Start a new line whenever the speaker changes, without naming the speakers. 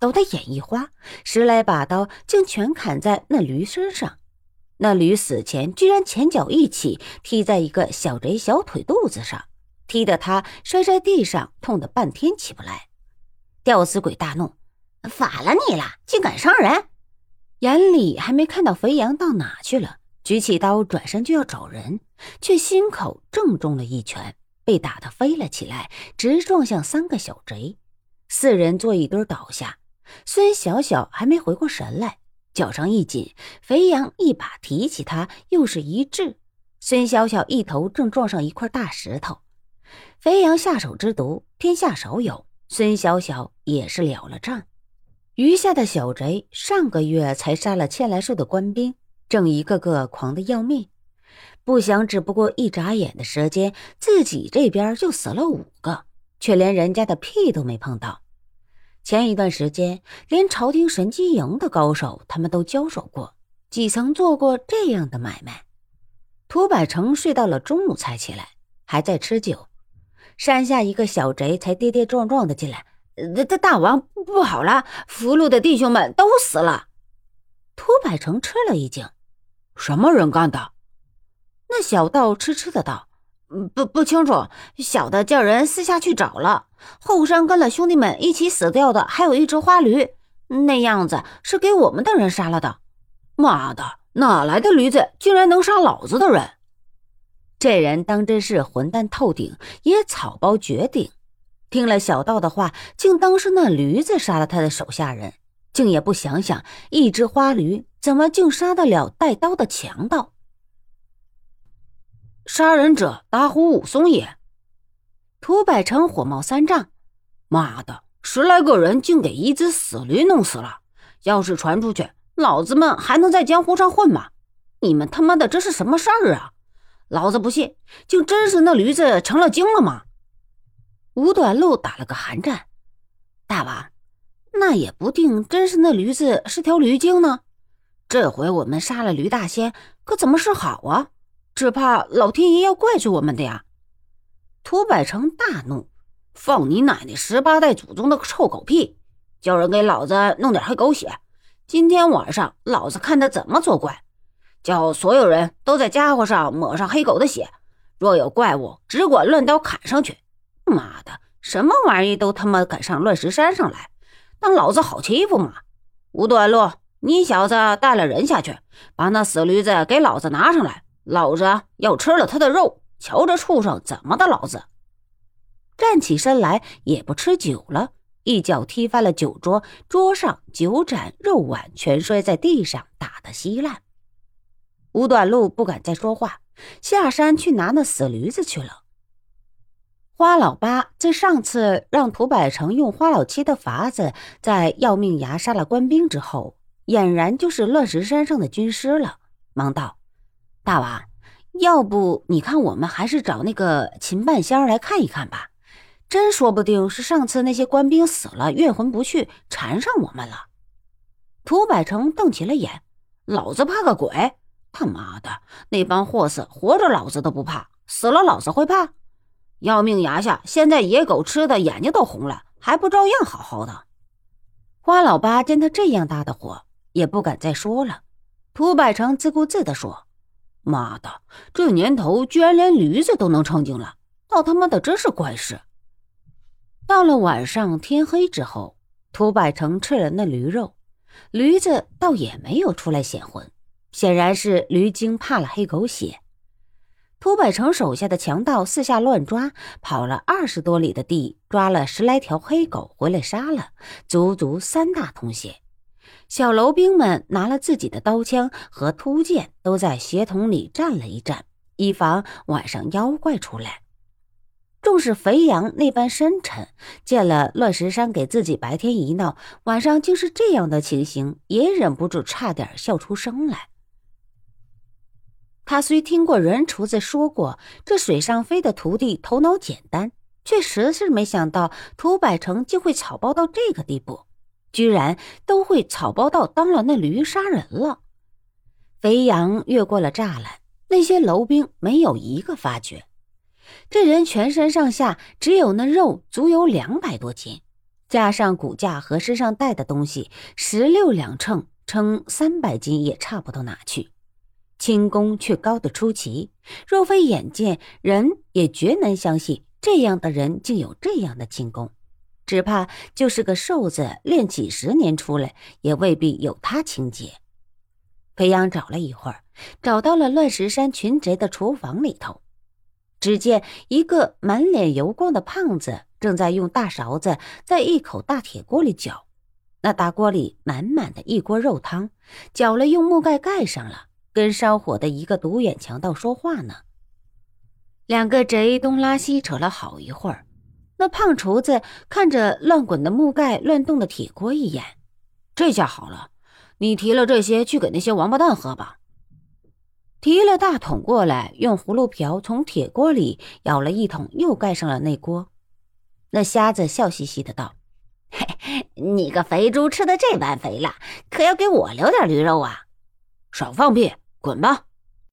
抖得眼一花，十来把刀竟全砍在那驴身上。那驴死前居然前脚一起踢在一个小贼小腿肚子上，踢得他摔在地上，痛得半天起不来。吊死鬼大怒：“
法了你了，竟敢伤人！”
眼里还没看到肥羊到哪去了，举起刀转身就要找人，却心口正中了一拳，被打得飞了起来，直撞向三个小贼。四人坐一堆倒下，孙小小还没回过神来。脚上一紧，肥羊一把提起他，又是一掷，孙小小一头正撞上一块大石头。肥羊下手之毒，天下少有。孙小小也是了了账。余下的小贼上个月才杀了千来兽的官兵，正一个个狂的要命。不想，只不过一眨眼的时间，自己这边就死了五个，却连人家的屁都没碰到。前一段时间，连朝廷神机营的高手他们都交手过，几曾做过这样的买卖。涂百成睡到了中午才起来，还在吃酒。山下一个小贼才跌跌撞撞的进来：“
大大王不好了，俘虏的弟兄们都死了。”
涂百成吃了一惊：“
什么人干的？”
那小道痴痴的道。
不不清楚，小的叫人私下去找了。后山跟了兄弟们一起死掉的，还有一只花驴，那样子是给我们的人杀了的。
妈的，哪来的驴子，竟然能杀老子的人？
这人当真是混蛋透顶，也草包绝顶。听了小道的话，竟当是那驴子杀了他的手下人，竟也不想想，一只花驴怎么竟杀得了带刀的强盗？
杀人者打虎武松也。
涂百成火冒三丈：“
妈的，十来个人竟给一只死驴弄死了！要是传出去，老子们还能在江湖上混吗？你们他妈的这是什么事儿啊？老子不信，竟真是那驴子成了精了吗？”
吴短路打了个寒战：“大王，那也不定真是那驴子是条驴精呢。这回我们杀了驴大仙，可怎么是好啊？”只怕老天爷要怪罪我们的呀！
涂百成大怒：“放你奶奶十八代祖宗的臭狗屁！叫人给老子弄点黑狗血！今天晚上老子看他怎么作怪！叫所有人都在家伙上抹上黑狗的血，若有怪物，只管乱刀砍上去！妈的，什么玩意都他妈敢上乱石山上来，当老子好欺负吗？吴短路，你小子带了人下去，把那死驴子给老子拿上来！”老子要吃了他的肉，瞧这畜生怎么的！老子
站起身来，也不吃酒了，一脚踢翻了酒桌，桌上酒盏、肉碗全摔在地上，打得稀烂。吴短路不敢再说话，下山去拿那死驴子去了。花老八在上次让涂百成用花老七的法子在要命崖杀了官兵之后，俨然就是乱石山上的军师了，忙道。大王，要不你看我们还是找那个秦半仙来看一看吧，真说不定是上次那些官兵死了，怨魂不去，缠上我们了。涂百成瞪起了眼，
老子怕个鬼！他妈的，那帮货色活着老子都不怕，死了老子会怕？要命崖下现在野狗吃的眼睛都红了，还不照样好好的？
花老八见他这样大的火，也不敢再说了。涂百成自顾自地说。
妈的，这年头居然连驴子都能成精了，倒他妈的真是怪事。
到了晚上天黑之后，涂百成吃了那驴肉，驴子倒也没有出来显魂，显然是驴精怕了黑狗血。涂百成手下的强盗四下乱抓，跑了二十多里的地，抓了十来条黑狗回来杀了，足足三大桶血。小楼兵们拿了自己的刀枪和突剑，都在血桶里站了一站，以防晚上妖怪出来。纵使肥羊那般深沉，见了乱石山给自己白天一闹，晚上竟是这样的情形，也忍不住差点笑出声来。他虽听过人厨子说过，这水上飞的徒弟头脑简单，却实是没想到涂百成竟会草包到这个地步。居然都会草包到当了那驴杀人了。肥羊越过了栅栏，那些楼兵没有一个发觉。这人全身上下只有那肉足有两百多斤，加上骨架和身上带的东西，十六两秤称三百斤也差不到哪去。轻功却高得出奇，若非眼见，人也绝难相信这样的人竟有这样的轻功。只怕就是个瘦子练几十年出来，也未必有他清洁。裴阳找了一会儿，找到了乱石山群贼的厨房里头，只见一个满脸油光的胖子正在用大勺子在一口大铁锅里搅，那大锅里满满的一锅肉汤，搅了用木盖盖上了。跟烧火的一个独眼强盗说话呢。两个贼东拉西扯了好一会儿，那胖厨子看着乱滚的木盖、乱动的铁锅一眼，
这下好了，你提了这些去给那些王八蛋喝吧。
提了大桶过来，用葫芦瓢从铁锅里舀了一桶，又盖上了那锅。那瞎子笑嘻嘻的道：“
嘿，你个肥猪吃的这般肥了，可要给我留点驴肉啊！”
少放屁！滚吧！